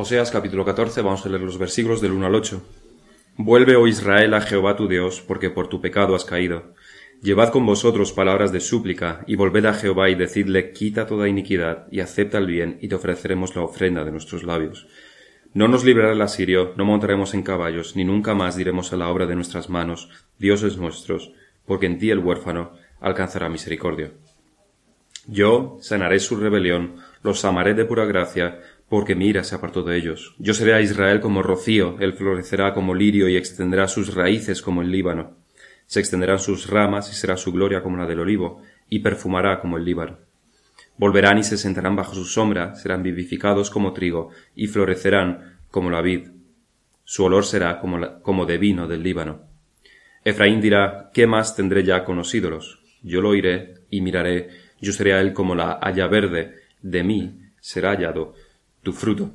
Oseas capítulo 14, vamos a leer los versículos del 1 al 8. Vuelve, oh Israel, a Jehová tu Dios, porque por tu pecado has caído. Llevad con vosotros palabras de súplica, y volved a Jehová y decidle, quita toda iniquidad, y acepta el bien, y te ofreceremos la ofrenda de nuestros labios. No nos librará el asirio, no montaremos en caballos, ni nunca más diremos a la obra de nuestras manos, dioses nuestros, porque en ti el huérfano alcanzará misericordia. Yo sanaré su rebelión, los amaré de pura gracia, porque mira se apartó de ellos. Yo seré a Israel como rocío, él florecerá como lirio y extenderá sus raíces como el Líbano. Se extenderán sus ramas y será su gloria como la del olivo, y perfumará como el Líbano. Volverán y se sentarán bajo su sombra, serán vivificados como trigo, y florecerán como la vid. Su olor será como, como de vino del Líbano. Efraín dirá, ¿qué más tendré ya con los ídolos? Yo lo oiré y miraré, yo seré a él como la haya verde, de mí será hallado tu fruto.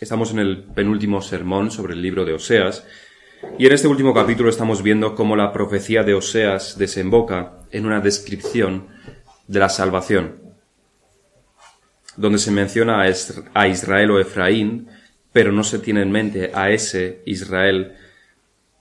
Estamos en el penúltimo sermón sobre el libro de Oseas, y en este último capítulo estamos viendo cómo la profecía de Oseas desemboca en una descripción de la salvación, donde se menciona a Israel o Efraín, pero no se tiene en mente a ese Israel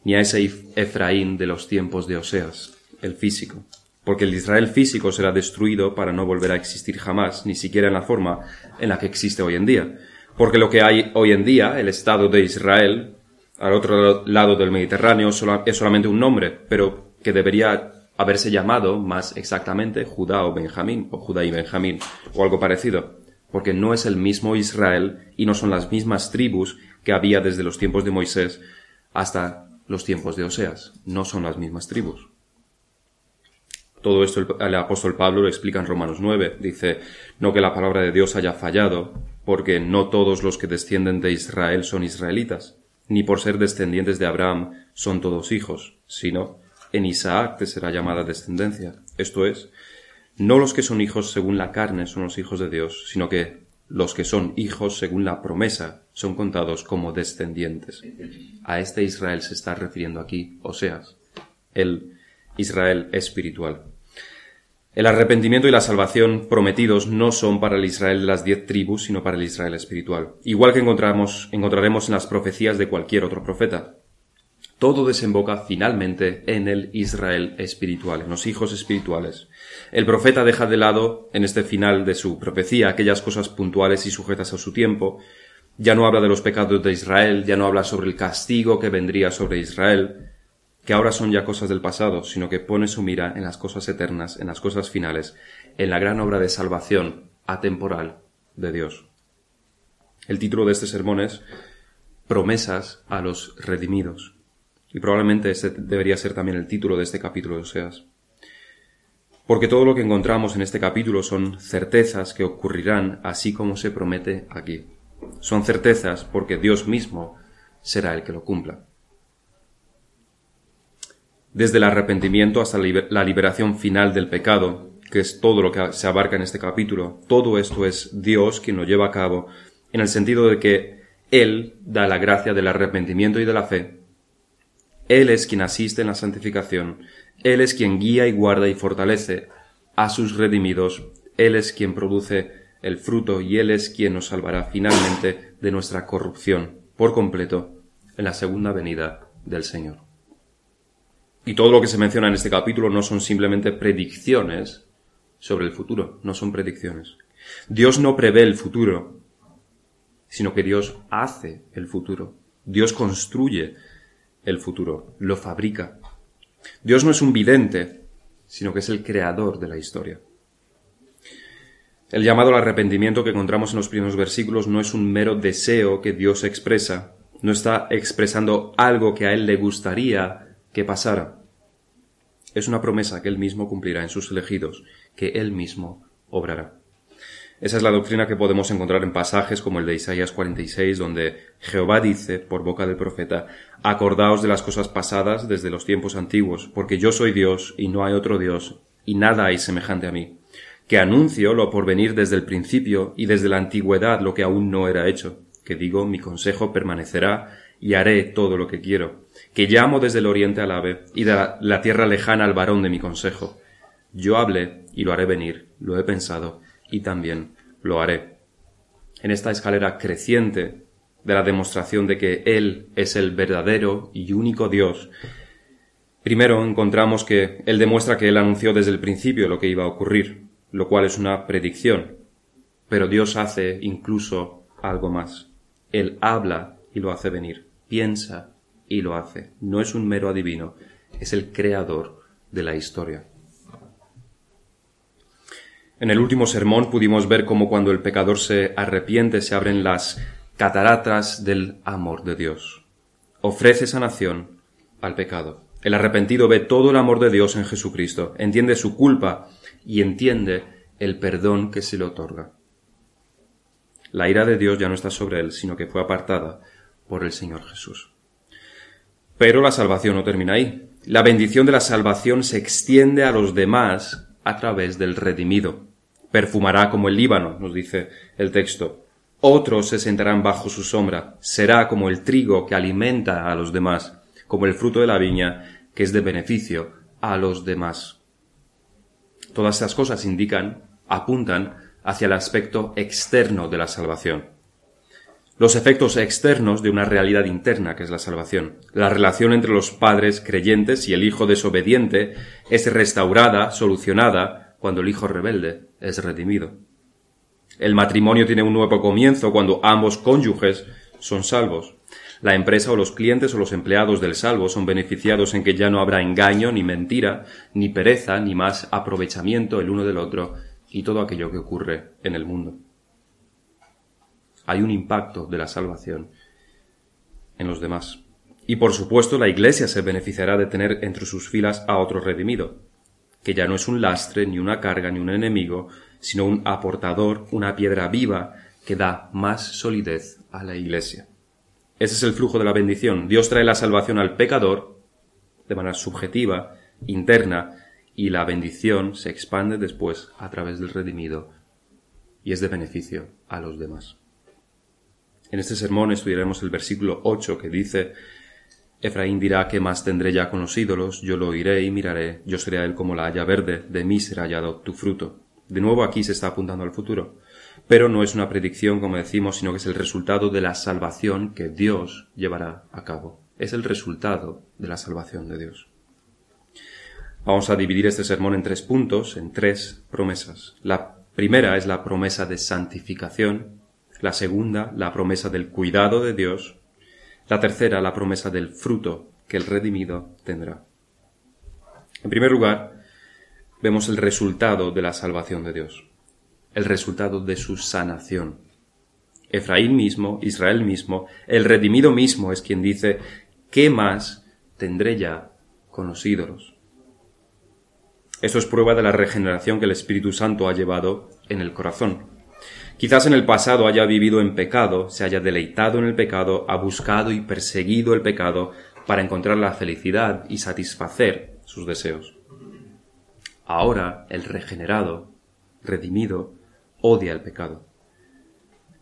ni a ese Efraín de los tiempos de Oseas, el físico porque el Israel físico será destruido para no volver a existir jamás, ni siquiera en la forma en la que existe hoy en día. Porque lo que hay hoy en día, el Estado de Israel, al otro lado del Mediterráneo, es solamente un nombre, pero que debería haberse llamado más exactamente Judá o Benjamín, o Judá y Benjamín, o algo parecido, porque no es el mismo Israel y no son las mismas tribus que había desde los tiempos de Moisés hasta los tiempos de Oseas, no son las mismas tribus. Todo esto el, apóstol Pablo lo explica en Romanos 9. Dice, no que la palabra de Dios haya fallado, porque no todos los que descienden de Israel son israelitas, ni por ser descendientes de Abraham son todos hijos, sino en Isaac te será llamada descendencia. Esto es, no los que son hijos según la carne son los hijos de Dios, sino que los que son hijos según la promesa son contados como descendientes. A este Israel se está refiriendo aquí Oseas, el Israel espiritual. El arrepentimiento y la salvación prometidos no son para el Israel de las diez tribus, sino para el Israel espiritual. Igual que encontramos, encontraremos en las profecías de cualquier otro profeta. Todo desemboca finalmente en el Israel espiritual, en los hijos espirituales. El profeta deja de lado, en este final de su profecía, aquellas cosas puntuales y sujetas a su tiempo. Ya no habla de los pecados de Israel, ya no habla sobre el castigo que vendría sobre Israel, que ahora son ya cosas del pasado, sino que pone su mira en las cosas eternas, en las cosas finales, en la gran obra de salvación atemporal de Dios. El título de este sermón es Promesas a los redimidos. Y probablemente ese debería ser también el título de este capítulo de Oseas. Porque todo lo que encontramos en este capítulo son certezas que ocurrirán así como se promete aquí. Son certezas porque Dios mismo será el que lo cumpla desde el arrepentimiento hasta la liberación final del pecado, que es todo lo que se abarca en este capítulo, todo esto es Dios quien lo lleva a cabo, en el sentido de que Él da la gracia del arrepentimiento y de la fe. Él es quien asiste en la santificación, Él es quien guía y guarda y fortalece a sus redimidos, Él es quien produce el fruto y Él es quien nos salvará finalmente de nuestra corrupción por completo en la segunda venida del Señor. Y todo lo que se menciona en este capítulo no son simplemente predicciones sobre el futuro, no son predicciones. Dios no prevé el futuro, sino que Dios hace el futuro. Dios construye el futuro, lo fabrica. Dios no es un vidente, sino que es el creador de la historia. El llamado al arrepentimiento que encontramos en los primeros versículos no es un mero deseo que Dios expresa, no está expresando algo que a Él le gustaría que pasara. Es una promesa que Él mismo cumplirá en sus elegidos, que Él mismo obrará. Esa es la doctrina que podemos encontrar en pasajes como el de Isaías 46, donde Jehová dice, por boca del profeta, Acordaos de las cosas pasadas desde los tiempos antiguos, porque yo soy Dios y no hay otro Dios, y nada hay semejante a mí, que anuncio lo por venir desde el principio y desde la antigüedad lo que aún no era hecho, que digo, mi consejo permanecerá y haré todo lo que quiero que llamo desde el oriente al ave y de la, tierra lejana al varón de mi consejo. Yo hablé y lo haré venir, lo he pensado y también lo haré. en esta escalera creciente de la demostración de que Él es el verdadero y único Dios, primero encontramos que Él demuestra que Él anunció desde el principio lo que iba a ocurrir, lo cual es una predicción, pero Dios hace incluso algo más. Él habla y lo hace venir, piensa y lo hace. No es un mero adivino, es el creador de la historia. En el último sermón pudimos ver cómo cuando el pecador se arrepiente se abren las cataratas del amor de Dios. Ofrece sanación al pecado. El arrepentido ve todo el amor de Dios en Jesucristo, entiende su culpa y entiende el perdón que se le otorga. La ira de Dios ya no está sobre él, sino que fue apartada por el Señor Jesús. Pero la salvación no termina ahí. La bendición de la salvación se extiende a los demás a través del redimido perfumará como el Líbano, nos dice el texto. Otros se sentarán bajo su sombra, será como el trigo que alimenta a los demás, como el fruto de la viña que es de beneficio a los demás. Todas estas cosas indican, apuntan hacia el aspecto externo de la salvación. Los efectos externos de una realidad interna que es la salvación. La relación entre los padres creyentes y el hijo desobediente es restaurada, solucionada, cuando el hijo rebelde es redimido. El matrimonio tiene un nuevo comienzo cuando ambos cónyuges son salvos. La empresa o los clientes o los empleados del salvo son beneficiados en que ya no habrá engaño, ni mentira, ni pereza, ni más aprovechamiento el uno del otro y todo aquello que ocurre en el mundo. Hay un impacto de la salvación en los demás. Y por supuesto la Iglesia se beneficiará de tener entre sus filas a otro redimido que ya no es un lastre, ni una carga, ni un enemigo, sino un aportador, una piedra viva que da más solidez a la Iglesia. Ese es el flujo de la bendición. Dios trae la salvación al pecador de manera subjetiva, interna, y la bendición se expande después a través del redimido y es de beneficio a los demás. En este sermón estudiaremos el versículo 8 que dice Efraín dirá que más tendré ya con los ídolos, yo lo oiré y miraré, yo seré a él como la haya verde, de mí será hallado tu fruto. De nuevo aquí se está apuntando al futuro. Pero no es una predicción, como decimos, sino que es el resultado de la salvación que Dios llevará a cabo. Es el resultado de la salvación de Dios. Vamos a dividir este sermón en tres puntos, en tres promesas. La primera es la promesa de santificación, la segunda, la promesa del cuidado de Dios, la tercera, la promesa del fruto que el redimido tendrá. En primer lugar, vemos el resultado de la salvación de Dios, el resultado de su sanación. Efraín mismo, Israel mismo, el redimido mismo es quien dice, ¿qué más tendré ya con los ídolos? Esto es prueba de la regeneración que el Espíritu Santo ha llevado en el corazón. Quizás en el pasado haya vivido en pecado, se haya deleitado en el pecado, ha buscado y perseguido el pecado para encontrar la felicidad y satisfacer sus deseos. Ahora el regenerado, redimido, odia el pecado.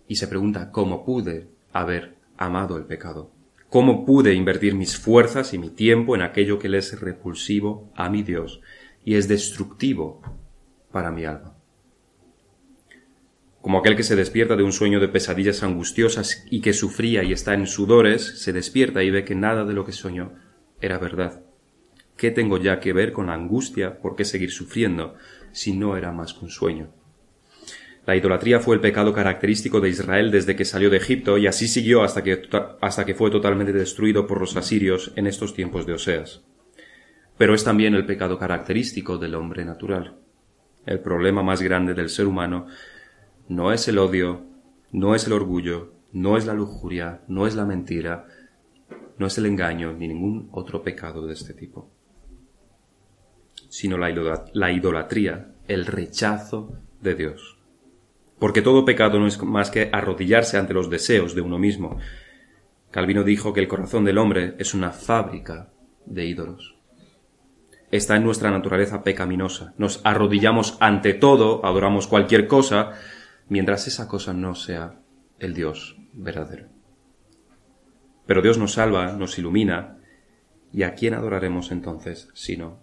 Y se pregunta cómo pude haber amado el pecado. ¿Cómo pude invertir mis fuerzas y mi tiempo en aquello que le es repulsivo a mi Dios y es destructivo para mi alma? Como aquel que se despierta de un sueño de pesadillas angustiosas y que sufría y está en sudores, se despierta y ve que nada de lo que soñó era verdad. ¿Qué tengo ya que ver con la angustia? ¿Por qué seguir sufriendo si no era más que un sueño? La idolatría fue el pecado característico de Israel desde que salió de Egipto y así siguió hasta que, hasta que fue totalmente destruido por los asirios en estos tiempos de Oseas. Pero es también el pecado característico del hombre natural. El problema más grande del ser humano no es el odio, no es el orgullo, no es la lujuria, no es la mentira, no es el engaño ni ningún otro pecado de este tipo, sino la idolatría, el rechazo de Dios. Porque todo pecado no es más que arrodillarse ante los deseos de uno mismo. Calvino dijo que el corazón del hombre es una fábrica de ídolos. Está en nuestra naturaleza pecaminosa. Nos arrodillamos ante todo, adoramos cualquier cosa, mientras esa cosa no sea el Dios verdadero. Pero Dios nos salva, nos ilumina, ¿y a quién adoraremos entonces sino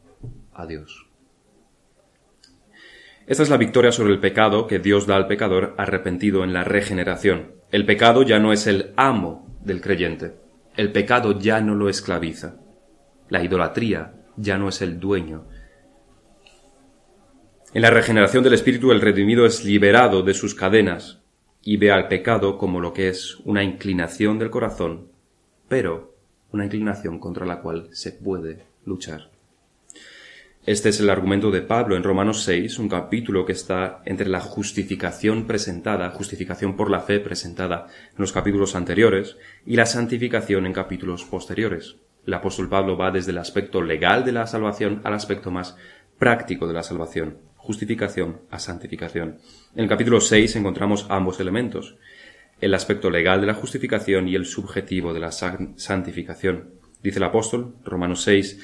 a Dios? Esta es la victoria sobre el pecado que Dios da al pecador arrepentido en la regeneración. El pecado ya no es el amo del creyente. El pecado ya no lo esclaviza. La idolatría ya no es el dueño. En la regeneración del espíritu el redimido es liberado de sus cadenas y ve al pecado como lo que es una inclinación del corazón, pero una inclinación contra la cual se puede luchar. Este es el argumento de Pablo en Romanos 6, un capítulo que está entre la justificación presentada, justificación por la fe presentada en los capítulos anteriores, y la santificación en capítulos posteriores. El apóstol Pablo va desde el aspecto legal de la salvación al aspecto más práctico de la salvación, justificación a santificación. En el capítulo 6 encontramos ambos elementos, el aspecto legal de la justificación y el subjetivo de la santificación. Dice el apóstol, Romanos 6,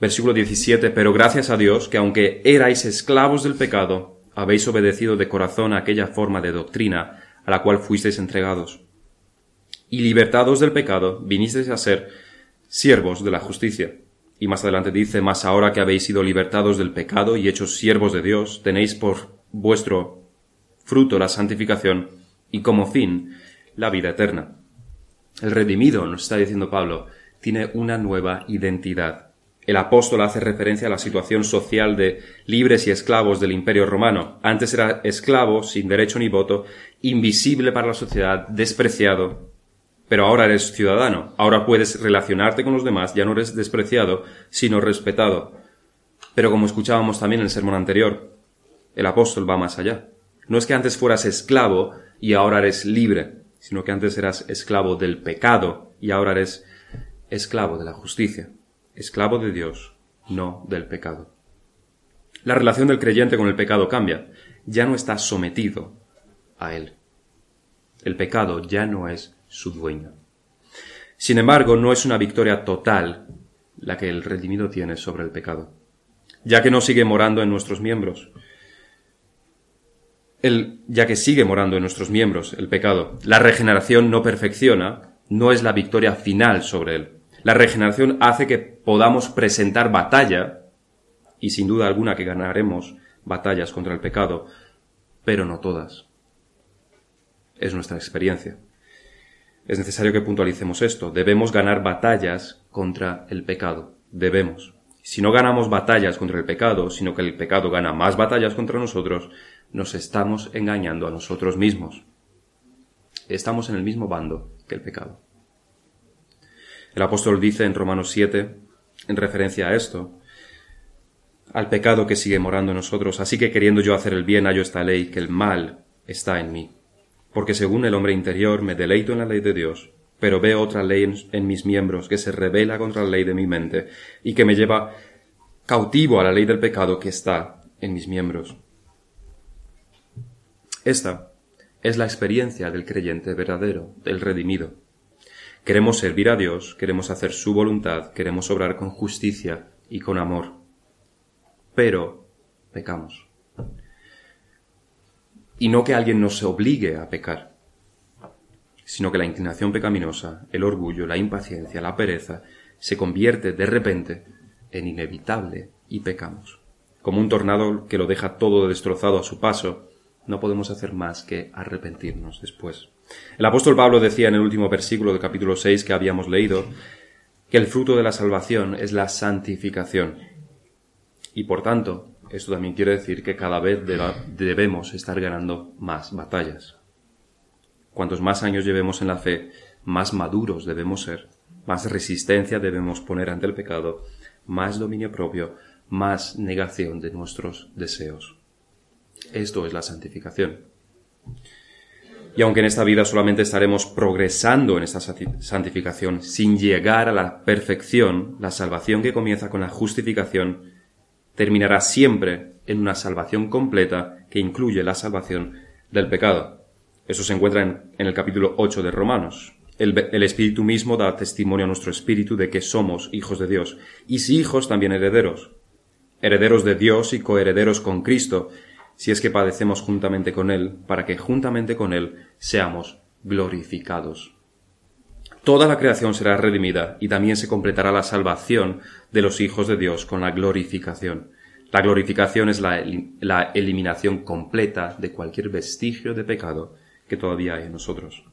Versículo 17. Pero gracias a Dios que aunque erais esclavos del pecado, habéis obedecido de corazón a aquella forma de doctrina a la cual fuisteis entregados. Y libertados del pecado, vinisteis a ser siervos de la justicia. Y más adelante dice, más ahora que habéis sido libertados del pecado y hechos siervos de Dios, tenéis por vuestro fruto la santificación y como fin la vida eterna. El redimido, nos está diciendo Pablo, tiene una nueva identidad. El apóstol hace referencia a la situación social de libres y esclavos del imperio romano. Antes era esclavo, sin derecho ni voto, invisible para la sociedad, despreciado. Pero ahora eres ciudadano, ahora puedes relacionarte con los demás, ya no eres despreciado, sino respetado. Pero como escuchábamos también en el sermón anterior, el apóstol va más allá. No es que antes fueras esclavo y ahora eres libre, sino que antes eras esclavo del pecado y ahora eres esclavo de la justicia esclavo de Dios, no del pecado. La relación del creyente con el pecado cambia, ya no está sometido a él. El pecado ya no es su dueño. Sin embargo, no es una victoria total la que el redimido tiene sobre el pecado, ya que no sigue morando en nuestros miembros. El, ya que sigue morando en nuestros miembros el pecado, la regeneración no perfecciona, no es la victoria final sobre él. La regeneración hace que podamos presentar batalla, y sin duda alguna que ganaremos batallas contra el pecado, pero no todas. Es nuestra experiencia. Es necesario que puntualicemos esto. Debemos ganar batallas contra el pecado. Debemos. Si no ganamos batallas contra el pecado, sino que el pecado gana más batallas contra nosotros, nos estamos engañando a nosotros mismos. Estamos en el mismo bando que el pecado. El apóstol dice en Romanos 7, en referencia a esto, al pecado que sigue morando en nosotros, así que queriendo yo hacer el bien hallo esta ley, que el mal está en mí. Porque según el hombre interior me deleito en la ley de Dios, pero veo otra ley en, mis miembros que se revela contra la ley de mi mente y que me lleva cautivo a la ley del pecado que está en mis miembros. Esta es la experiencia del creyente verdadero, del redimido. Queremos servir a Dios, queremos hacer su voluntad, queremos obrar con justicia y con amor. Pero pecamos. Y no que alguien nos obligue a pecar, sino que la inclinación pecaminosa, el orgullo, la impaciencia, la pereza, se convierte de repente en inevitable y pecamos. Como un tornado que lo deja todo destrozado a su paso, no podemos hacer más que arrepentirnos después. El apóstol Pablo decía en el último versículo del capítulo 6 que habíamos leído que el fruto de la salvación es la santificación. Y por tanto, esto también quiere decir que cada vez debemos estar ganando más batallas. Cuantos más años llevemos en la fe, más maduros debemos ser, más resistencia debemos poner ante el pecado, más dominio propio, más negación de nuestros deseos. Esto es la santificación. Y aunque en esta vida solamente estaremos progresando en esta santificación sin llegar a la perfección, la salvación que comienza con la justificación terminará siempre en una salvación completa que incluye la salvación del pecado. Eso se encuentra en, el capítulo 8 de Romanos. El, el, Espíritu mismo da testimonio a nuestro Espíritu de que somos hijos de Dios, y si hijos también herederos, herederos de Dios y coherederos con Cristo, si es que padecemos juntamente con Él, para que juntamente con Él seamos glorificados. Toda la creación será redimida y también se completará la salvación de los hijos de Dios con la glorificación. La glorificación es la, la eliminación completa de cualquier vestigio de pecado que todavía hay en nosotros.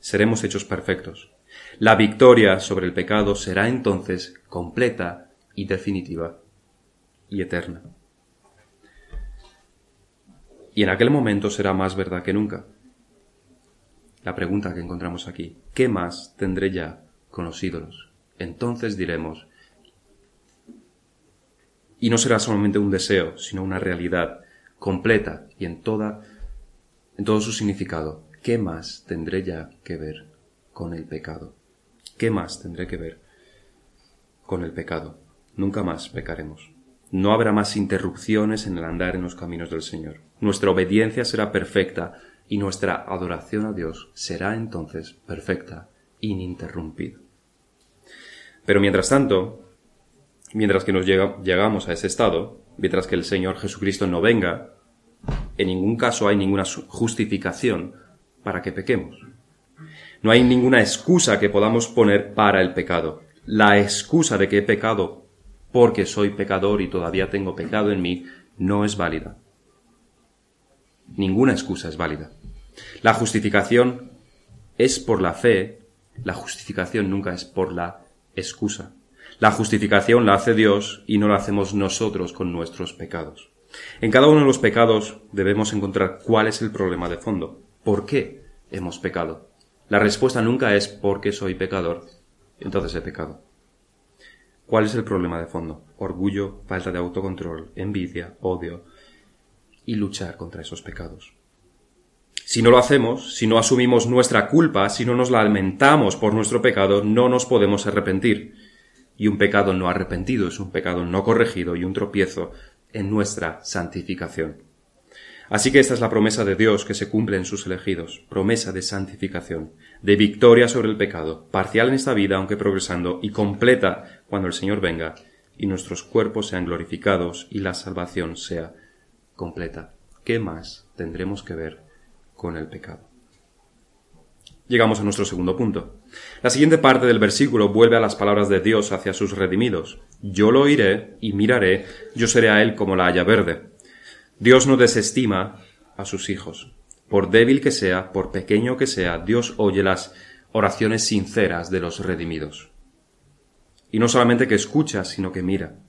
Seremos hechos perfectos. La victoria sobre el pecado será entonces completa y definitiva y eterna. Y en aquel momento será más verdad que nunca. La pregunta que encontramos aquí, ¿qué más tendré ya con los ídolos? Entonces diremos, y no será solamente un deseo, sino una realidad completa y en toda en todo su significado. ¿Qué más tendré ya que ver con el pecado? ¿Qué más tendré que ver con el pecado? Nunca más pecaremos. No habrá más interrupciones en el andar en los caminos del Señor. Nuestra obediencia será perfecta y nuestra adoración a Dios será entonces perfecta, ininterrumpida. Pero mientras tanto, mientras que nos llegamos a ese estado, mientras que el Señor Jesucristo no venga, en ningún caso hay ninguna justificación para que pequemos. No hay ninguna excusa que podamos poner para el pecado. La excusa de que he pecado porque soy pecador y todavía tengo pecado en mí no es válida. Ninguna excusa es válida. La justificación es por la fe, la justificación nunca es por la excusa. La justificación la hace Dios y no la hacemos nosotros con nuestros pecados. En cada uno de los pecados debemos encontrar cuál es el problema de fondo. ¿Por qué hemos pecado? La respuesta nunca es porque soy pecador, entonces he pecado. ¿Cuál es el problema de fondo? Orgullo, falta de autocontrol, envidia, odio y luchar contra esos pecados. Si no lo hacemos, si no asumimos nuestra culpa, si no nos lamentamos por nuestro pecado, no nos podemos arrepentir. Y un pecado no arrepentido es un pecado no corregido y un tropiezo en nuestra santificación. Así que esta es la promesa de Dios que se cumple en sus elegidos, promesa de santificación, de victoria sobre el pecado, parcial en esta vida aunque progresando y completa cuando el Señor venga y nuestros cuerpos sean glorificados y la salvación sea completa. ¿Qué más tendremos que ver con el pecado? Llegamos a nuestro segundo punto. La siguiente parte del versículo vuelve a las palabras de Dios hacia sus redimidos. Yo lo oiré y miraré, yo seré a él como la haya verde. Dios no desestima a sus hijos. Por débil que sea, por pequeño que sea, Dios oye las oraciones sinceras de los redimidos. Y no solamente que escucha, sino que mira.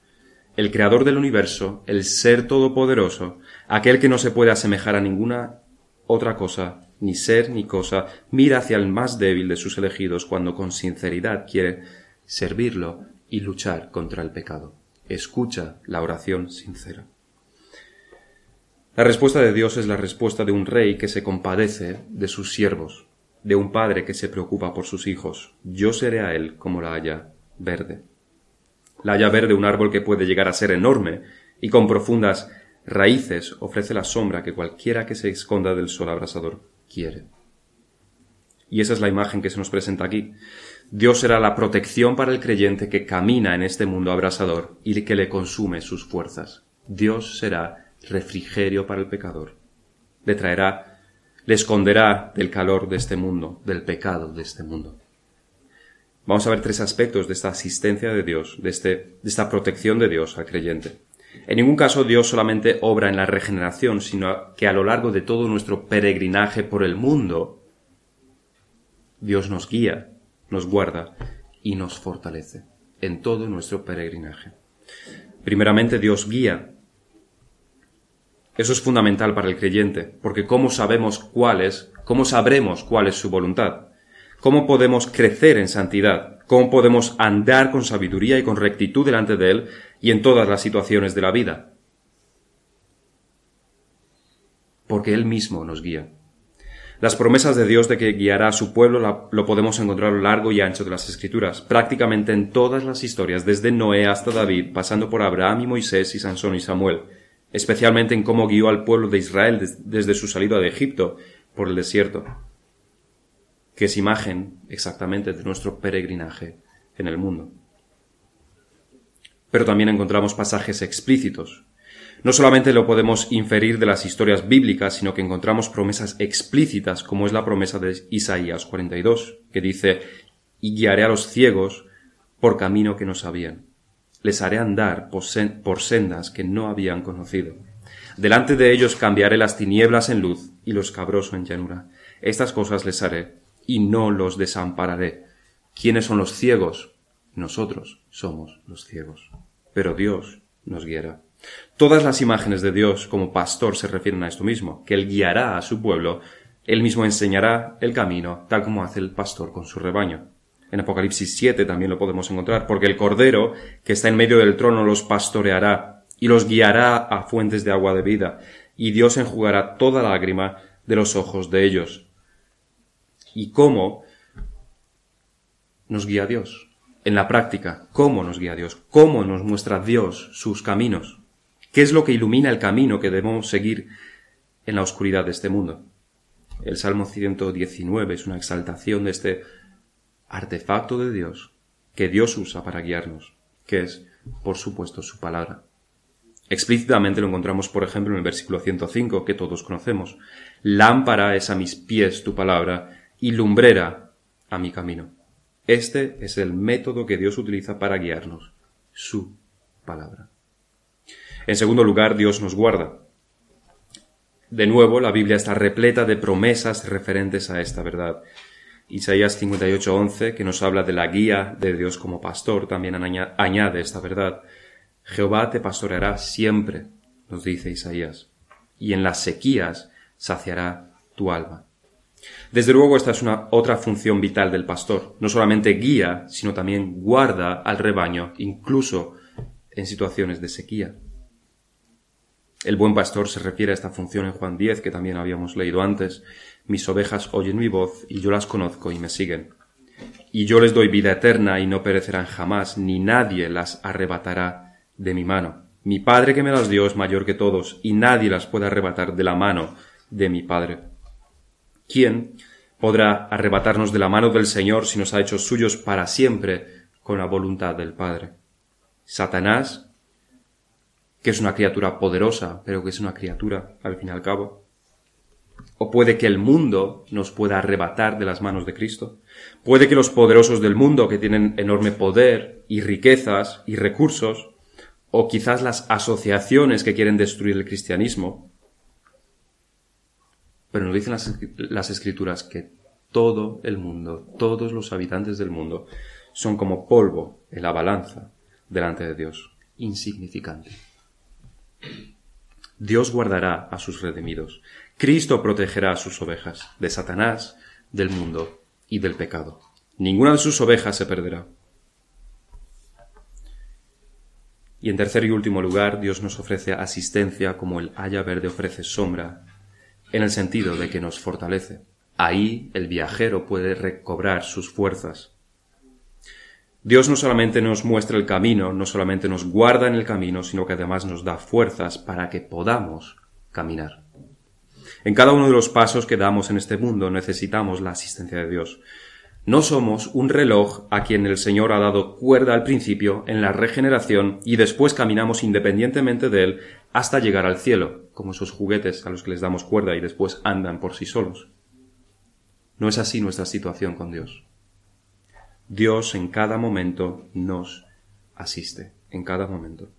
El Creador del universo, el Ser Todopoderoso, aquel que no se puede asemejar a ninguna otra cosa, ni ser ni cosa, mira hacia el más débil de sus elegidos cuando con sinceridad quiere servirlo y luchar contra el pecado. Escucha la oración sincera. La respuesta de Dios es la respuesta de un rey que se compadece de sus siervos, de un padre que se preocupa por sus hijos. Yo seré a él como la haya verde. La haya verde, un árbol que puede llegar a ser enorme y con profundas raíces ofrece la sombra que cualquiera que se esconda del sol abrasador quiere. Y esa es la imagen que se nos presenta aquí. Dios será la protección para el creyente que camina en este mundo abrasador y que le consume sus fuerzas. Dios será refrigerio para el pecador. Le traerá, le esconderá del calor de este mundo, del pecado de este mundo. Vamos a ver tres aspectos de esta asistencia de Dios, de, este, de esta protección de Dios al creyente. En ningún caso Dios solamente obra en la regeneración, sino que a lo largo de todo nuestro peregrinaje por el mundo, Dios nos guía, nos guarda y nos fortalece en todo nuestro peregrinaje. Primeramente Dios guía. Eso es fundamental para el creyente, porque ¿cómo sabemos cuál es, cómo sabremos cuál es su voluntad? ¿Cómo podemos crecer en santidad? ¿Cómo podemos andar con sabiduría y con rectitud delante de Él y en todas las situaciones de la vida? Porque Él mismo nos guía. Las promesas de Dios de que guiará a su pueblo lo podemos encontrar a lo largo y ancho de las Escrituras, prácticamente en todas las historias, desde Noé hasta David, pasando por Abraham y Moisés y Sansón y Samuel, especialmente en cómo guió al pueblo de Israel desde su salida de Egipto por el desierto que es imagen exactamente de nuestro peregrinaje en el mundo. Pero también encontramos pasajes explícitos. No solamente lo podemos inferir de las historias bíblicas, sino que encontramos promesas explícitas, como es la promesa de Isaías 42, que dice, y guiaré a los ciegos por camino que no sabían. les haré andar por sendas que no habían conocido. Delante de ellos cambiaré las tinieblas en luz y los cabrosos en llanura. Estas cosas les haré y no los desampararé. ¿Quiénes son los ciegos? Nosotros somos los ciegos. Pero Dios nos guiará. Todas las imágenes de Dios como pastor se refieren a esto mismo, que Él guiará a su pueblo, Él mismo enseñará el camino, tal como hace el pastor con su rebaño. En Apocalipsis 7 también lo podemos encontrar, porque el Cordero, que está en medio del trono, los pastoreará y los guiará a fuentes de agua de vida, y Dios enjugará toda lágrima de los ojos de ellos. ¿Y cómo nos guía Dios? En la práctica, ¿cómo nos guía Dios? ¿Cómo nos muestra Dios sus caminos? ¿Qué es lo que ilumina el camino que debemos seguir en la oscuridad de este mundo? El Salmo 119 es una exaltación de este artefacto de Dios que Dios usa para guiarnos, que es, por supuesto, su palabra. Explícitamente lo encontramos, por ejemplo, en el versículo 105, que todos conocemos. Lámpara es a mis pies tu palabra y lumbrera a mi camino. Este es el método que Dios utiliza para guiarnos, su palabra. En segundo lugar, Dios nos guarda. De nuevo, la Biblia está repleta de promesas referentes a esta verdad. Isaías 58:11, que nos habla de la guía de Dios como pastor, también añade esta verdad. Jehová te pastoreará siempre, nos dice Isaías, y en las sequías saciará tu alma. Desde luego esta es una otra función vital del pastor. No solamente guía, sino también guarda al rebaño, incluso en situaciones de sequía. El buen pastor se refiere a esta función en Juan 10, que también habíamos leído antes. Mis ovejas oyen mi voz y yo las conozco y me siguen. Y yo les doy vida eterna y no perecerán jamás, ni nadie las arrebatará de mi mano. Mi Padre que me las dio es mayor que todos, y nadie las puede arrebatar de la mano de mi Padre. ¿Quién podrá arrebatarnos de la mano del Señor si nos ha hecho suyos para siempre con la voluntad del Padre? Satanás que es una criatura poderosa, pero que es una criatura al fin y al cabo. O puede que el mundo nos pueda arrebatar de las manos de Cristo. Puede que los poderosos del mundo, que tienen enorme poder y riquezas y recursos, o quizás las asociaciones que quieren destruir el cristianismo. Pero nos dicen las, las escrituras que todo el mundo, todos los habitantes del mundo, son como polvo en la balanza delante de Dios, insignificante. Dios guardará a sus redimidos. Cristo protegerá a sus ovejas de Satanás, del mundo y del pecado. Ninguna de sus ovejas se perderá. Y en tercer y último lugar, Dios nos ofrece asistencia como el haya verde ofrece sombra, en el sentido de que nos fortalece. Ahí el viajero puede recobrar sus fuerzas Dios no solamente nos muestra el camino, no solamente nos guarda en el camino, sino que además nos da fuerzas para que podamos caminar. En cada uno de los pasos que damos en este mundo necesitamos la asistencia de Dios. No somos un reloj a quien el Señor ha dado cuerda al principio en la regeneración y después caminamos independientemente de Él hasta llegar al cielo, como esos juguetes a los que les damos cuerda y después andan por sí solos. No es así nuestra situación con Dios. Dios en cada momento nos asiste, en cada momento.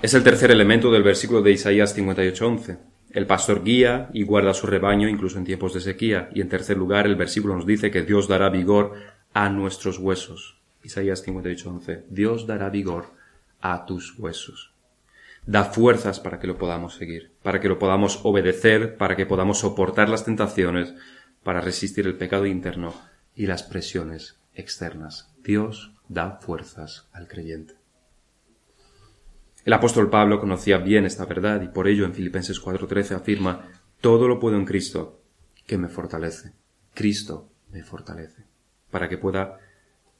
Es el tercer elemento del versículo de Isaías 58.11. El pastor guía y guarda su rebaño incluso en tiempos de sequía. Y en tercer lugar, el versículo nos dice que Dios dará vigor a nuestros huesos. Isaías 58.11. Dios dará vigor a tus huesos. Da fuerzas para que lo podamos seguir, para que lo podamos obedecer, para que podamos soportar las tentaciones, para resistir el pecado interno y las presiones externas. Dios da fuerzas al creyente. El apóstol Pablo conocía bien esta verdad y por ello en Filipenses 4:13 afirma, todo lo puedo en Cristo que me fortalece. Cristo me fortalece para que pueda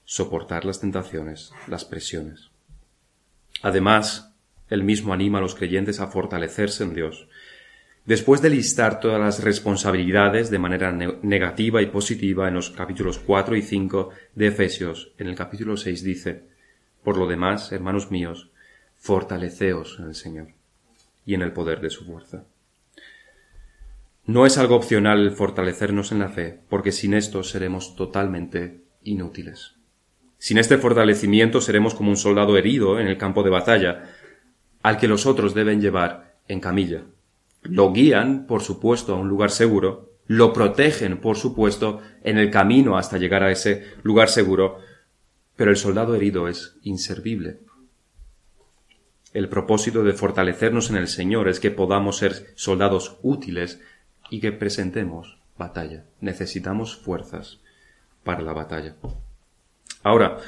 soportar las tentaciones, las presiones. Además, él mismo anima a los creyentes a fortalecerse en Dios, Después de listar todas las responsabilidades de manera negativa y positiva en los capítulos 4 y 5 de Efesios, en el capítulo 6 dice, Por lo demás, hermanos míos, fortaleceos en el Señor y en el poder de su fuerza. No es algo opcional fortalecernos en la fe, porque sin esto seremos totalmente inútiles. Sin este fortalecimiento seremos como un soldado herido en el campo de batalla, al que los otros deben llevar en camilla. Lo guían, por supuesto, a un lugar seguro, lo protegen, por supuesto, en el camino hasta llegar a ese lugar seguro, pero el soldado herido es inservible. El propósito de fortalecernos en el Señor es que podamos ser soldados útiles y que presentemos batalla. Necesitamos fuerzas para la batalla. Ahora,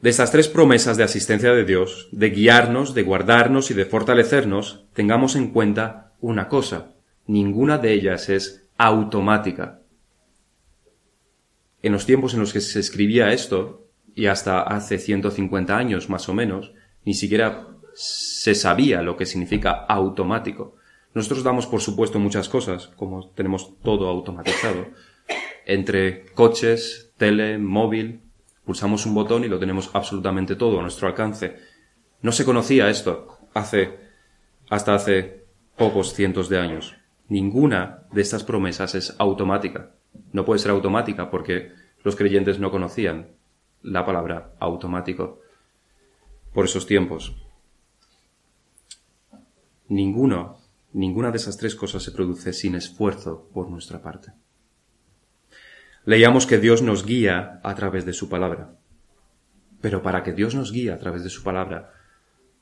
de estas tres promesas de asistencia de Dios, de guiarnos, de guardarnos y de fortalecernos, tengamos en cuenta una cosa. Ninguna de ellas es automática. En los tiempos en los que se escribía esto, y hasta hace 150 años más o menos, ni siquiera se sabía lo que significa automático. Nosotros damos por supuesto muchas cosas, como tenemos todo automatizado. Entre coches, tele, móvil, pulsamos un botón y lo tenemos absolutamente todo a nuestro alcance. No se conocía esto hace, hasta hace pocos cientos de años. Ninguna de estas promesas es automática. No puede ser automática porque los creyentes no conocían la palabra automático por esos tiempos. Ninguno Ninguna de esas tres cosas se produce sin esfuerzo por nuestra parte. Leíamos que Dios nos guía a través de su palabra. Pero para que Dios nos guíe a través de su palabra,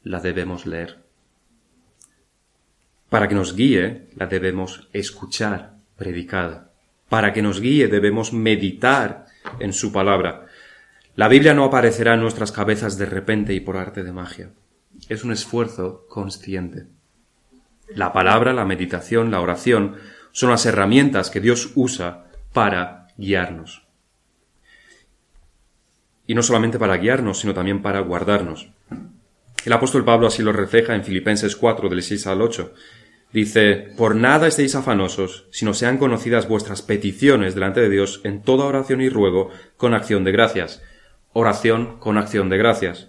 la debemos leer. Para que nos guíe, la debemos escuchar predicada. Para que nos guíe, debemos meditar en su palabra. La Biblia no aparecerá en nuestras cabezas de repente y por arte de magia. Es un esfuerzo consciente. La palabra, la meditación, la oración son las herramientas que Dios usa para guiarnos. Y no solamente para guiarnos, sino también para guardarnos. El apóstol Pablo así lo refleja en Filipenses 4, del 6 al 8. Dice, Por nada estéis afanosos, sino sean conocidas vuestras peticiones delante de Dios en toda oración y ruego con acción de gracias. Oración con acción de gracias.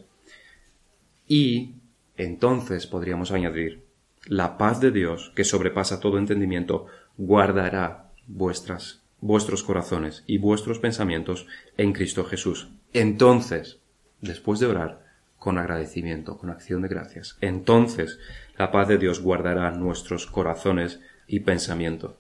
Y entonces podríamos añadir, la paz de Dios, que sobrepasa todo entendimiento, guardará vuestras, vuestros corazones y vuestros pensamientos en Cristo Jesús. Entonces, después de orar, con agradecimiento, con acción de gracias, entonces la paz de Dios guardará nuestros corazones y pensamiento.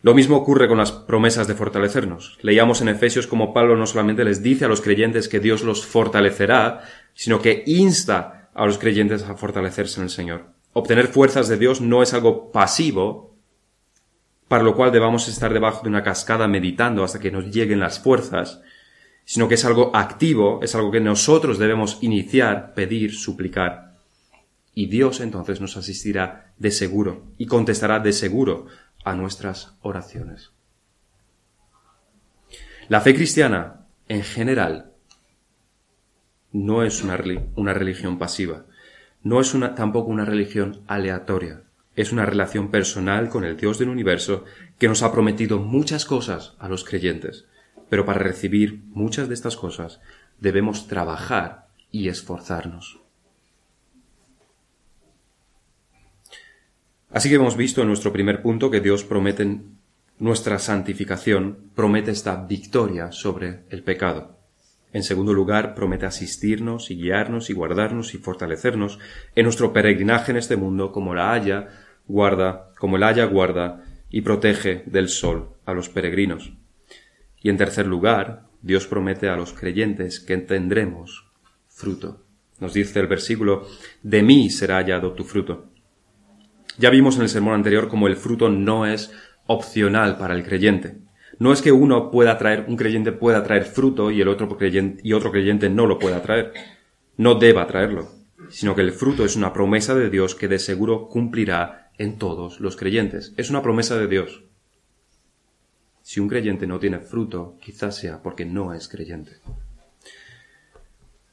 Lo mismo ocurre con las promesas de fortalecernos. Leíamos en Efesios como Pablo no solamente les dice a los creyentes que Dios los fortalecerá, sino que insta a los creyentes a fortalecerse en el Señor. Obtener fuerzas de Dios no es algo pasivo, para lo cual debamos estar debajo de una cascada meditando hasta que nos lleguen las fuerzas, sino que es algo activo, es algo que nosotros debemos iniciar, pedir, suplicar. Y Dios entonces nos asistirá de seguro y contestará de seguro a nuestras oraciones. La fe cristiana, en general, no es una, religión pasiva no es tampoco una religión aleatoria. Es una relación personal con el Dios del universo que nos ha prometido muchas cosas a los creyentes. Pero para recibir muchas de estas cosas debemos trabajar y esforzarnos. Así que hemos visto en nuestro primer punto que Dios promete nuestra santificación, promete esta victoria sobre el pecado. En segundo lugar, promete asistirnos y guiarnos y guardarnos y fortalecernos en nuestro peregrinaje en este mundo como la haya guarda, como el haya guarda y protege del sol a los peregrinos. Y en tercer lugar, Dios promete a los creyentes que tendremos fruto. Nos dice el versículo, de mí será hallado tu fruto. Ya vimos en el sermón anterior cómo el fruto no es opcional para el creyente. No es que uno pueda traer, un creyente pueda traer fruto y el otro creyente, y otro creyente no lo pueda traer. No deba traerlo, sino que el fruto es una promesa de Dios que de seguro cumplirá en todos los creyentes. Es una promesa de Dios. Si un creyente no tiene fruto, quizás sea porque no es creyente.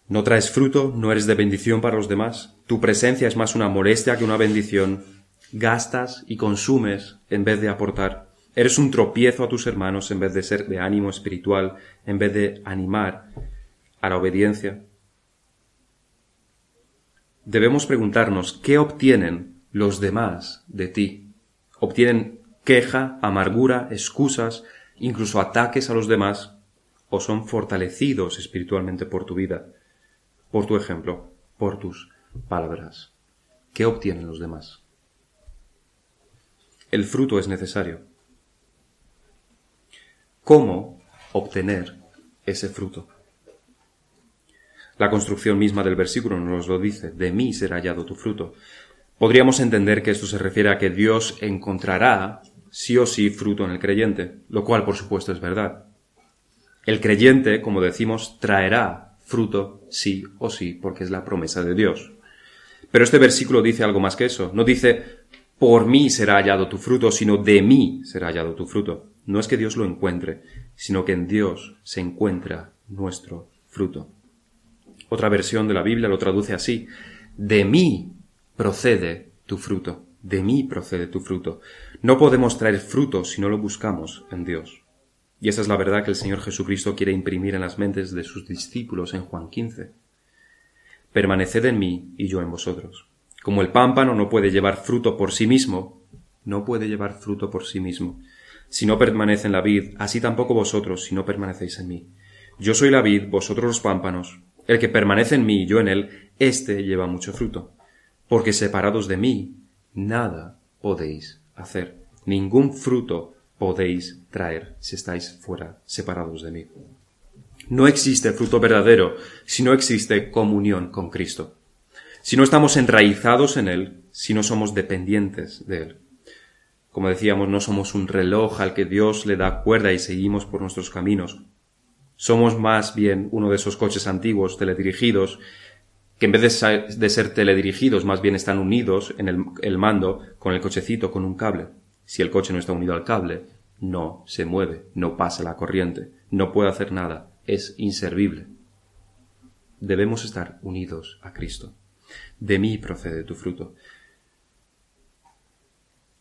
No traes fruto, no eres de bendición para los demás. Tu presencia es más una molestia que una bendición. Gastas y consumes en vez de aportar. Eres un tropiezo a tus hermanos en vez de ser de ánimo espiritual, en vez de animar a la obediencia. Debemos preguntarnos qué obtienen los demás de ti. Obtienen queja, amargura, excusas, incluso ataques a los demás, o son fortalecidos espiritualmente por tu vida, por tu ejemplo, por tus palabras. ¿Qué obtienen los demás? El fruto es necesario. ¿Cómo obtener ese fruto? La construcción misma del versículo nos lo dice, de mí será hallado tu fruto. Podríamos entender que esto se refiere a que Dios encontrará sí o sí fruto en el creyente, lo cual por supuesto es verdad. El creyente, como decimos, traerá fruto sí o sí, porque es la promesa de Dios. Pero este versículo dice algo más que eso. No dice, por mí será hallado tu fruto, sino de mí será hallado tu fruto. No es que Dios lo encuentre, sino que en Dios se encuentra nuestro fruto. Otra versión de la Biblia lo traduce así. De mí procede tu fruto. De mí procede tu fruto. No podemos traer fruto si no lo buscamos en Dios. Y esa es la verdad que el Señor Jesucristo quiere imprimir en las mentes de sus discípulos en Juan 15. Permaneced en mí y yo en vosotros. Como el pámpano no puede llevar fruto por sí mismo, no puede llevar fruto por sí mismo. Si no permanece en la vid, así tampoco vosotros si no permanecéis en mí. Yo soy la vid, vosotros los pámpanos. El que permanece en mí y yo en él, éste lleva mucho fruto. Porque separados de mí, nada podéis hacer. Ningún fruto podéis traer si estáis fuera, separados de mí. No existe fruto verdadero si no existe comunión con Cristo. Si no estamos enraizados en Él, si no somos dependientes de Él. Como decíamos, no somos un reloj al que Dios le da cuerda y seguimos por nuestros caminos. Somos más bien uno de esos coches antiguos teledirigidos que en vez de ser teledirigidos más bien están unidos en el, el, mando con el cochecito con un cable. Si el coche no está unido al cable, no se mueve, no pasa la corriente, no puede hacer nada, es inservible. Debemos estar unidos a Cristo. De mí procede tu fruto.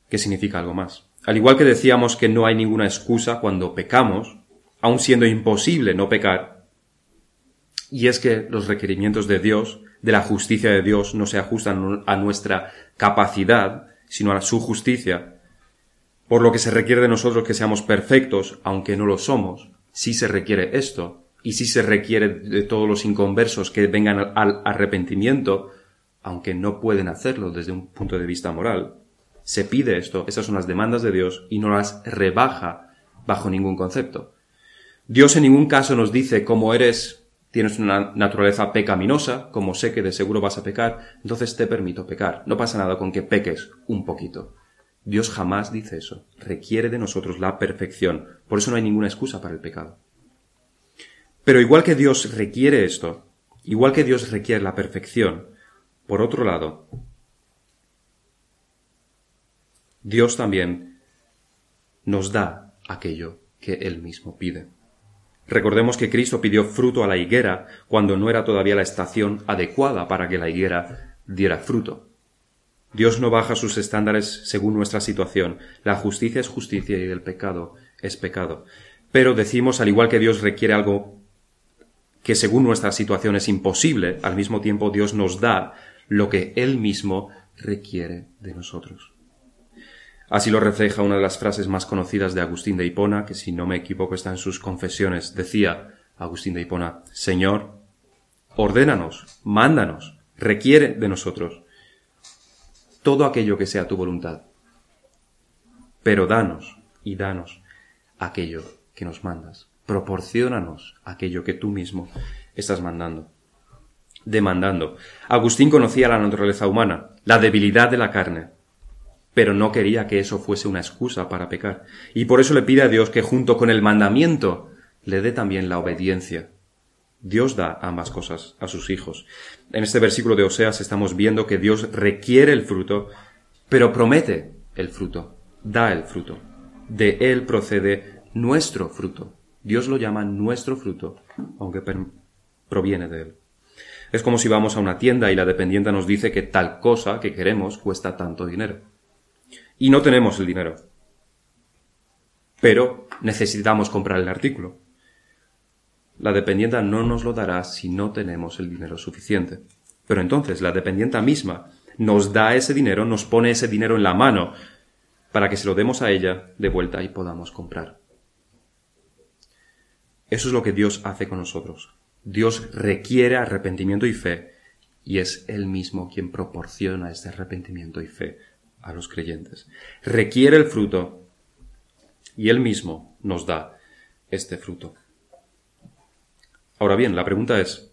¿Qué significa algo más? Al igual que decíamos que no hay ninguna excusa cuando pecamos, aun siendo imposible no pecar, y es que los requerimientos de Dios, de la justicia de Dios, no se ajustan a nuestra capacidad, sino a su justicia, por lo que se requiere de nosotros que seamos perfectos, aunque no lo somos, sí se requiere esto, y sí se requiere de todos los inconversos que vengan al arrepentimiento, aunque no pueden hacerlo desde un punto de vista moral. Se pide esto, esas son las demandas de Dios, y no las rebaja bajo ningún concepto. Dios en ningún caso nos dice cómo eres, tienes una naturaleza pecaminosa, como sé que de seguro vas a pecar, entonces te permito pecar. No pasa nada con que peques un poquito. Dios jamás dice eso. Requiere de nosotros la perfección. Por eso no hay ninguna excusa para el pecado. Pero igual que Dios requiere esto, igual que Dios requiere la perfección, por otro lado, Dios también nos da aquello que Él mismo pide. Recordemos que Cristo pidió fruto a la higuera cuando no era todavía la estación adecuada para que la higuera diera fruto. Dios no baja sus estándares según nuestra situación. La justicia es justicia y el pecado es pecado. Pero decimos, al igual que Dios requiere algo que según nuestra situación es imposible, al mismo tiempo Dios nos da lo que Él mismo requiere de nosotros. Así lo refleja una de las frases más conocidas de Agustín de Hipona, que si no me equivoco está en sus confesiones. Decía Agustín de Hipona, Señor, ordénanos, mándanos, requiere de nosotros todo aquello que sea tu voluntad. Pero danos y danos aquello que nos mandas. Proporciónanos aquello que tú mismo estás mandando. Demandando. Agustín conocía la naturaleza humana, la debilidad de la carne, pero no quería que eso fuese una excusa para pecar. Y por eso le pide a Dios que junto con el mandamiento le dé también la obediencia. Dios da ambas cosas a sus hijos. En este versículo de Oseas estamos viendo que Dios requiere el fruto, pero promete el fruto, da el fruto. De él procede nuestro fruto. Dios lo llama nuestro fruto, aunque proviene de él. Es como si vamos a una tienda y la dependienta nos dice que tal cosa que queremos cuesta tanto dinero. Y no tenemos el dinero. Pero necesitamos comprar el artículo. La dependienta no nos lo dará si no tenemos el dinero suficiente. Pero entonces la dependienta misma nos da ese dinero, nos pone ese dinero en la mano para que se lo demos a ella de vuelta y podamos comprar. Eso es lo que Dios hace con nosotros. Dios requiere arrepentimiento y fe, y es Él mismo quien proporciona este arrepentimiento y fe a los creyentes. Requiere el fruto, y Él mismo nos da este fruto. Ahora bien, la pregunta es,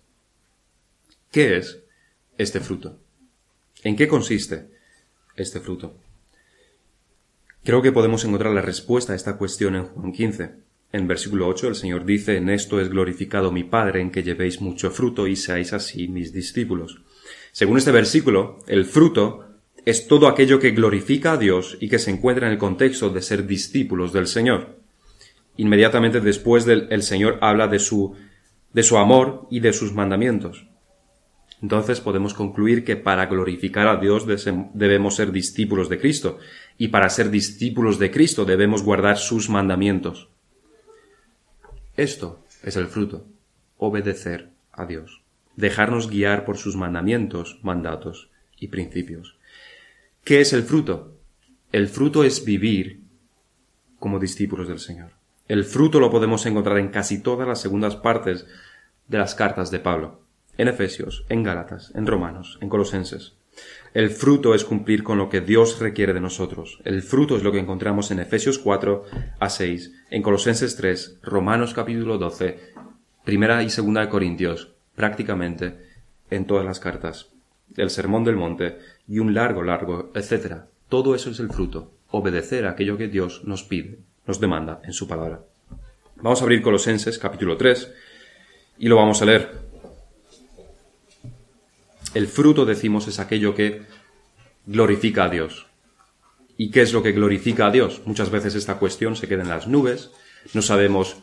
¿qué es este fruto? ¿En qué consiste este fruto? Creo que podemos encontrar la respuesta a esta cuestión en Juan 15. En versículo 8 el Señor dice, En esto es glorificado mi Padre, en que llevéis mucho fruto y seáis así mis discípulos. Según este versículo, el fruto es todo aquello que glorifica a Dios y que se encuentra en el contexto de ser discípulos del Señor. Inmediatamente después del el Señor habla de su, de su amor y de sus mandamientos. Entonces podemos concluir que para glorificar a Dios debemos ser discípulos de Cristo, y para ser discípulos de Cristo debemos guardar sus mandamientos. Esto es el fruto, obedecer a Dios, dejarnos guiar por sus mandamientos, mandatos y principios. ¿Qué es el fruto? El fruto es vivir como discípulos del Señor. El fruto lo podemos encontrar en casi todas las segundas partes de las cartas de Pablo en Efesios, en Gálatas, en Romanos, en Colosenses. El fruto es cumplir con lo que Dios requiere de nosotros. El fruto es lo que encontramos en Efesios 4 a 6, en Colosenses 3, Romanos capítulo 12, Primera y Segunda de Corintios, prácticamente en todas las cartas, el Sermón del Monte y un largo, largo, etcétera. Todo eso es el fruto, obedecer a aquello que Dios nos pide, nos demanda en su palabra. Vamos a abrir Colosenses capítulo 3 y lo vamos a leer. El fruto, decimos, es aquello que glorifica a Dios. ¿Y qué es lo que glorifica a Dios? Muchas veces esta cuestión se queda en las nubes, no sabemos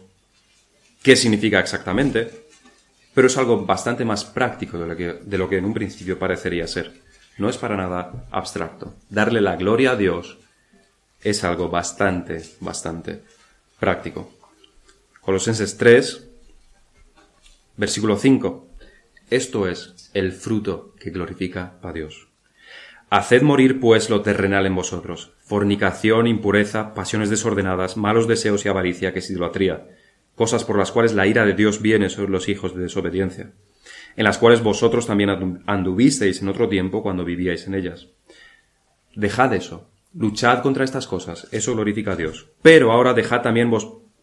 qué significa exactamente, pero es algo bastante más práctico de lo que, de lo que en un principio parecería ser. No es para nada abstracto. Darle la gloria a Dios es algo bastante, bastante práctico. Colosenses 3, versículo 5. Esto es el fruto que glorifica a Dios. Haced morir pues lo terrenal en vosotros, fornicación, impureza, pasiones desordenadas, malos deseos y avaricia, que es idolatría, cosas por las cuales la ira de Dios viene sobre los hijos de desobediencia, en las cuales vosotros también anduvisteis en otro tiempo cuando vivíais en ellas. Dejad eso, luchad contra estas cosas, eso glorifica a Dios. Pero ahora dejad también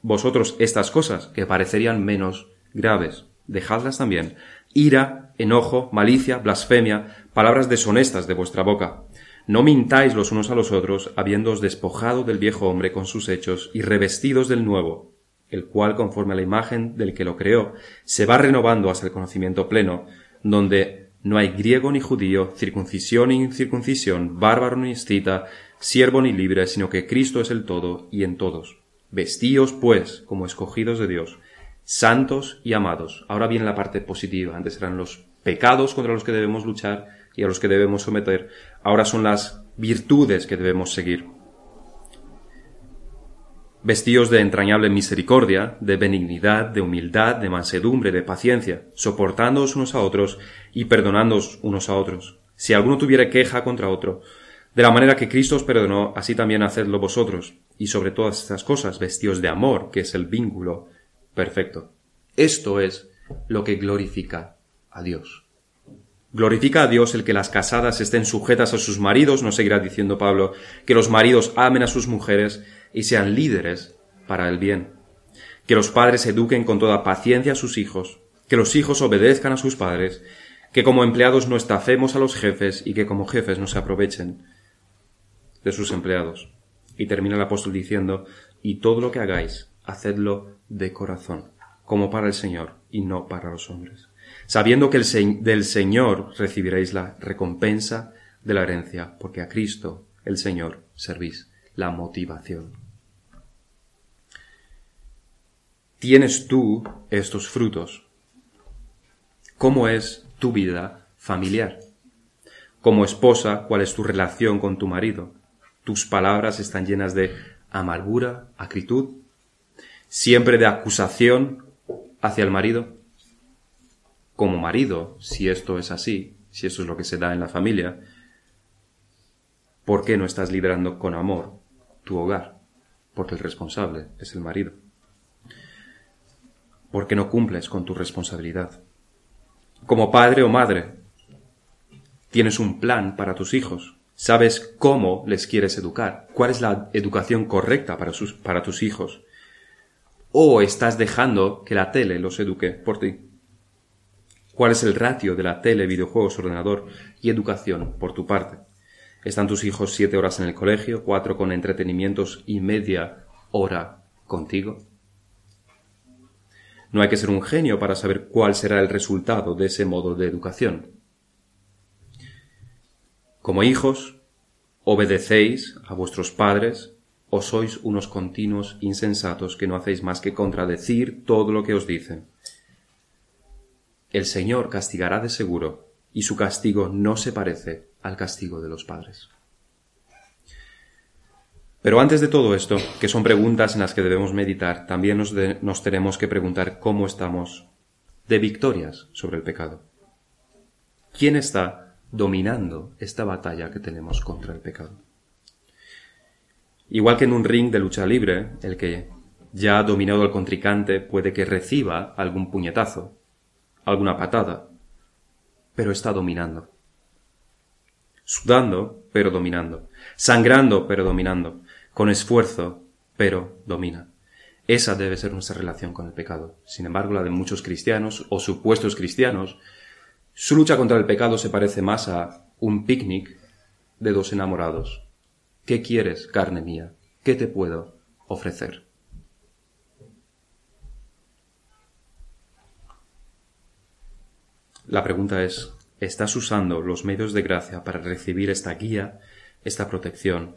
vosotros estas cosas, que parecerían menos graves, dejadlas también, ira, enojo, malicia, blasfemia, palabras deshonestas de vuestra boca. No mintáis los unos a los otros, habiéndoos despojado del viejo hombre con sus hechos y revestidos del nuevo, el cual, conforme a la imagen del que lo creó, se va renovando hasta el conocimiento pleno, donde no hay griego ni judío, circuncisión ni incircuncisión, bárbaro ni escita, siervo ni libre, sino que Cristo es el todo y en todos. Vestíos, pues, como escogidos de Dios, santos y amados. Ahora viene la parte positiva. Antes eran los pecados contra los que debemos luchar y a los que debemos someter. Ahora son las virtudes que debemos seguir. Vestíos de entrañable misericordia, de benignidad, de humildad, de mansedumbre, de paciencia, soportándoos unos a otros y perdonándoos unos a otros. Si alguno tuviera queja contra otro, de la manera que Cristo os perdonó, así también hacedlo vosotros. Y sobre todas estas cosas, vestíos de amor, que es el vínculo Perfecto. Esto es lo que glorifica a Dios. Glorifica a Dios el que las casadas estén sujetas a sus maridos, no seguirá diciendo Pablo, que los maridos amen a sus mujeres y sean líderes para el bien. Que los padres eduquen con toda paciencia a sus hijos, que los hijos obedezcan a sus padres, que como empleados no estafemos a los jefes y que como jefes no se aprovechen de sus empleados. Y termina el apóstol diciendo, y todo lo que hagáis, hacedlo de corazón, como para el Señor y no para los hombres, sabiendo que el del Señor recibiréis la recompensa de la herencia, porque a Cristo, el Señor, servís la motivación. ¿Tienes tú estos frutos? ¿Cómo es tu vida familiar? Como esposa, ¿cuál es tu relación con tu marido? ¿Tus palabras están llenas de amargura, acritud, siempre de acusación hacia el marido. Como marido, si esto es así, si eso es lo que se da en la familia, ¿por qué no estás liderando con amor tu hogar? Porque el responsable es el marido. Porque no cumples con tu responsabilidad. Como padre o madre, tienes un plan para tus hijos, sabes cómo les quieres educar, cuál es la educación correcta para, para tus hijos, o estás dejando que la tele los eduque por ti. ¿Cuál es el ratio de la tele, videojuegos, ordenador y educación por tu parte? ¿Están tus hijos siete horas en el colegio, cuatro con entretenimientos y media hora contigo? No hay que ser un genio para saber cuál será el resultado de ese modo de educación. Como hijos, obedecéis a vuestros padres o sois unos continuos insensatos que no hacéis más que contradecir todo lo que os dicen el Señor castigará de seguro, y su castigo no se parece al castigo de los padres. Pero antes de todo esto, que son preguntas en las que debemos meditar, también nos, nos, tenemos que preguntar cómo estamos de victorias sobre el pecado. ¿Quién está dominando esta batalla que tenemos contra el pecado? Igual que en un ring de lucha libre, el que ya ha dominado al contrincante puede que reciba algún puñetazo, alguna patada, pero está dominando. Sudando, pero dominando. Sangrando, pero dominando. Con esfuerzo, pero domina. Esa debe ser nuestra relación con el pecado. Sin embargo, la de muchos cristianos o supuestos cristianos, su lucha contra el pecado se parece más a un picnic de dos enamorados. ¿Qué quieres, carne mía? ¿Qué te puedo ofrecer? La pregunta es, ¿estás usando los medios de gracia para recibir esta guía, esta protección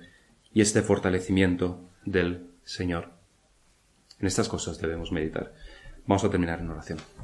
y este fortalecimiento del Señor? En estas cosas debemos meditar. Vamos a terminar en oración.